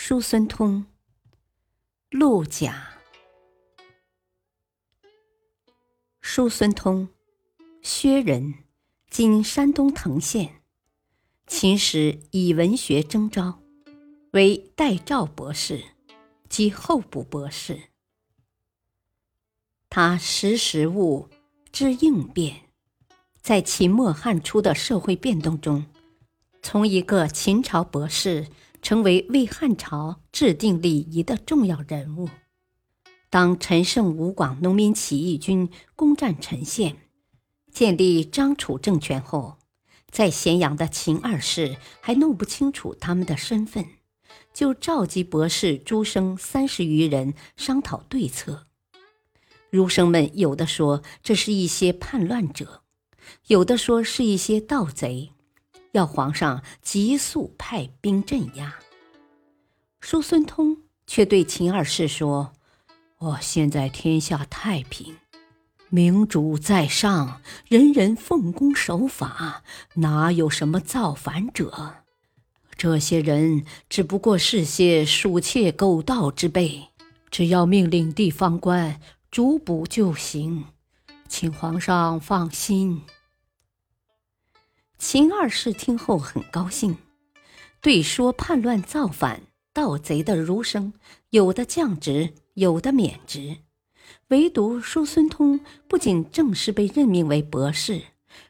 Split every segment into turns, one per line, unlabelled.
叔孙通，陆贾。叔孙通，薛人，今山东滕县。秦时以文学征召，为代赵博士及候补博士。他识时务，知应变，在秦末汉初的社会变动中，从一个秦朝博士。成为为汉朝制定礼仪的重要人物。当陈胜吴广农民起义军攻占陈县，建立张楚政权后，在咸阳的秦二世还弄不清楚他们的身份，就召集博士诸生三十余人商讨对策。儒生们有的说这是一些叛乱者，有的说是一些盗贼。要皇上急速派兵镇压。叔孙通却对秦二世说：“我现在天下太平，明主在上，人人奉公守法，哪有什么造反者？这些人只不过是些鼠窃狗盗之辈，只要命令地方官逐捕就行，请皇上放心。”秦二世听后很高兴，对说叛乱造反、盗贼的儒生，有的降职，有的免职，唯独叔孙通不仅正式被任命为博士，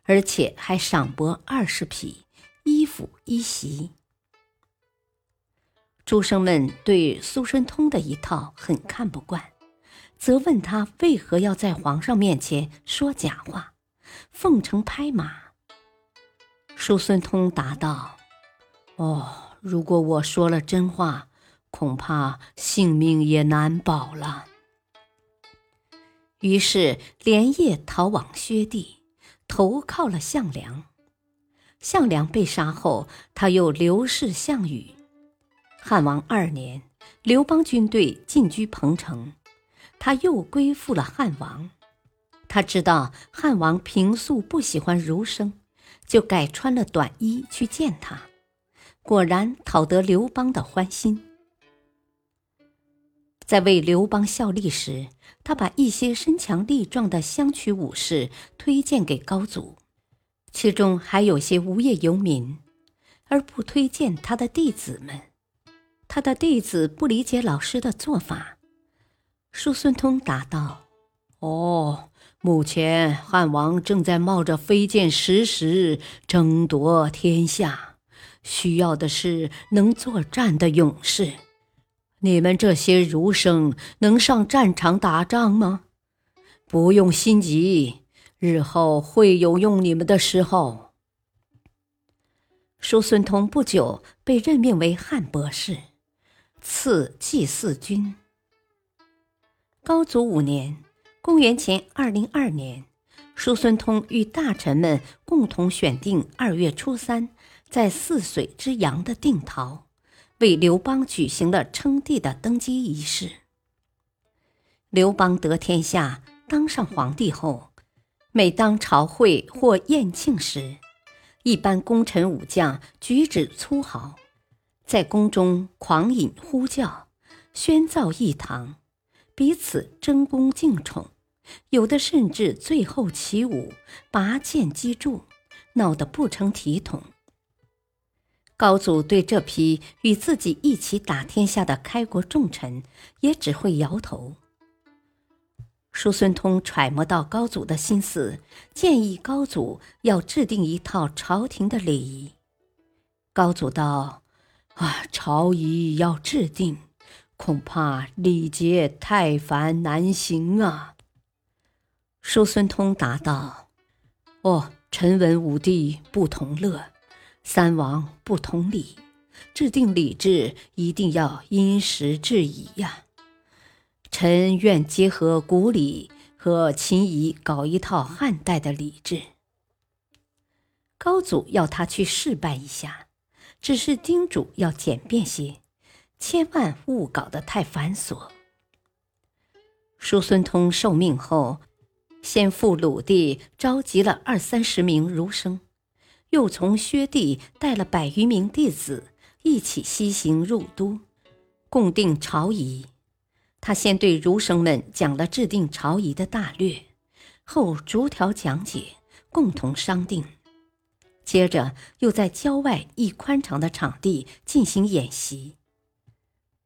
而且还赏帛二十匹，衣服一袭。诸生们对苏孙通的一套很看不惯，责问他为何要在皇上面前说假话，奉承拍马。叔孙通答道：“哦，如果我说了真话，恐怕性命也难保了。”于是连夜逃往薛地，投靠了项梁。项梁被杀后，他又刘氏项羽。汉王二年，刘邦军队进居彭城，他又归附了汉王。他知道汉王平素不喜欢儒生。就改穿了短衣去见他，果然讨得刘邦的欢心。在为刘邦效力时，他把一些身强力壮的乡曲武士推荐给高祖，其中还有些无业游民，而不推荐他的弟子们。他的弟子不理解老师的做法。叔孙通答道：“哦。”目前汉王正在冒着飞剑石石争夺天下，需要的是能作战的勇士。你们这些儒生能上战场打仗吗？不用心急，日后会有用你们的时候。叔孙通不久被任命为汉博士，赐祭祀军。高祖五年。公元前二零二年，叔孙通与大臣们共同选定二月初三，在泗水之阳的定陶，为刘邦举行了称帝的登基仪式。刘邦得天下，当上皇帝后，每当朝会或宴庆时，一般功臣武将举止粗豪，在宫中狂饮呼叫，喧噪一堂，彼此争功竞宠。有的甚至最后起舞，拔剑击柱，闹得不成体统。高祖对这批与自己一起打天下的开国重臣，也只会摇头。叔孙通揣摩到高祖的心思，建议高祖要制定一套朝廷的礼仪。高祖道：“啊，朝仪要制定，恐怕礼节太繁难行啊。”叔孙通答道：“哦，臣闻五帝不同乐，三王不同礼，制定礼制一定要因时制宜呀。臣愿结合古礼和秦仪，搞一套汉代的礼制。高祖要他去试办一下，只是叮嘱要简便些，千万勿搞得太繁琐。叔孙通受命后，先父鲁地召集了二三十名儒生，又从薛地带了百余名弟子一起西行入都，共定朝仪。他先对儒生们讲了制定朝仪的大略，后逐条讲解，共同商定。接着又在郊外一宽敞的场地进行演习。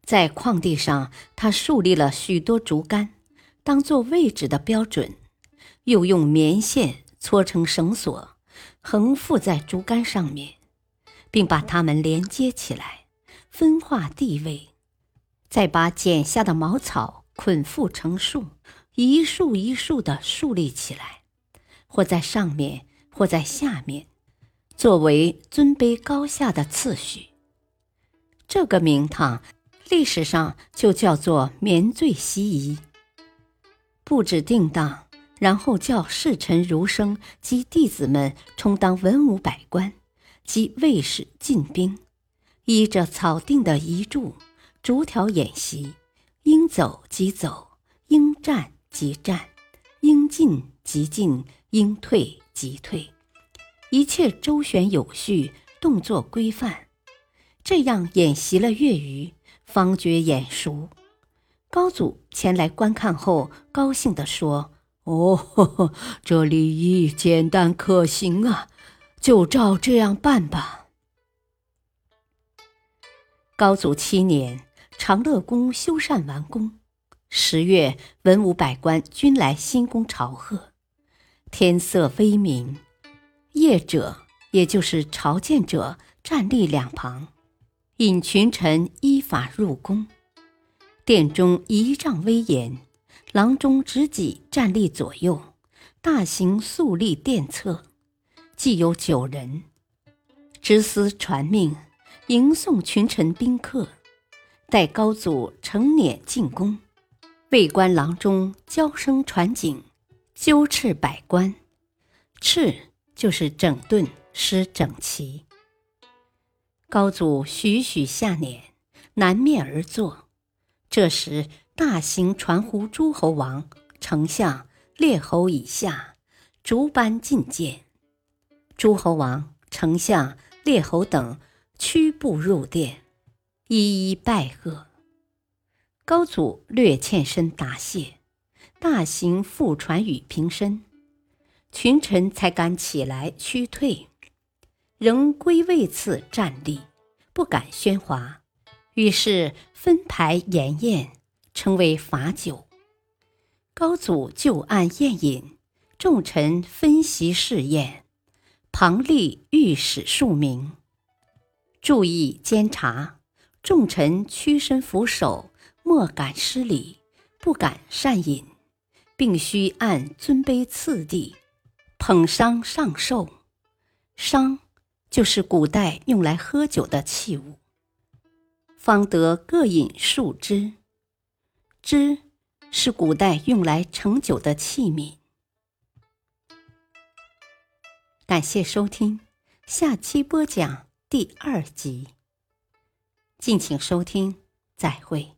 在旷地上，他树立了许多竹竿，当做位置的标准，又用棉线搓成绳索，横附在竹竿上面，并把它们连接起来，分化地位，再把剪下的茅草捆缚成束，一束一束地竖立起来，或在上面，或在下面。作为尊卑高下的次序，这个名堂历史上就叫做棉醉西夷。布置定当，然后叫侍臣儒生及弟子们充当文武百官及卫士禁兵，依着草定的遗嘱，逐条演习，应走即走，应战即战，应进即进，应退即退。一切周旋有序，动作规范，这样演习了月余，方觉眼熟。高祖前来观看后，高兴地说：“哦呵呵，这礼仪简单可行啊，就照这样办吧。”高祖七年，长乐宫修缮完工，十月，文武百官均来新宫朝贺，天色微明。谒者，也就是朝见者，站立两旁，引群臣依法入宫。殿中仪仗威严，郎中执戟站立左右，大行肃立殿侧，既有九人，执司传命，迎送群臣宾客，待高祖乘辇进宫，卫官郎中交声传景，纠饬百官，饬。就是整顿施整齐。高祖徐徐下辇，南面而坐。这时，大行传呼诸侯王、丞相、列侯以下，逐班觐见。诸侯王、丞相、列侯等屈步入殿，一一拜贺。高祖略欠身答谢，大行复传语平身。群臣才敢起来屈退，仍归位次站立，不敢喧哗。于是分排筵宴，称为罚酒。高祖就案宴饮，众臣分席侍宴，旁立御史数名，注意监察。众臣屈身俯首，莫敢失礼，不敢擅饮，并须按尊卑次第。捧觞上寿，觞就是古代用来喝酒的器物。方得各饮数支，知是古代用来盛酒的器皿。感谢收听，下期播讲第二集。敬请收听，再会。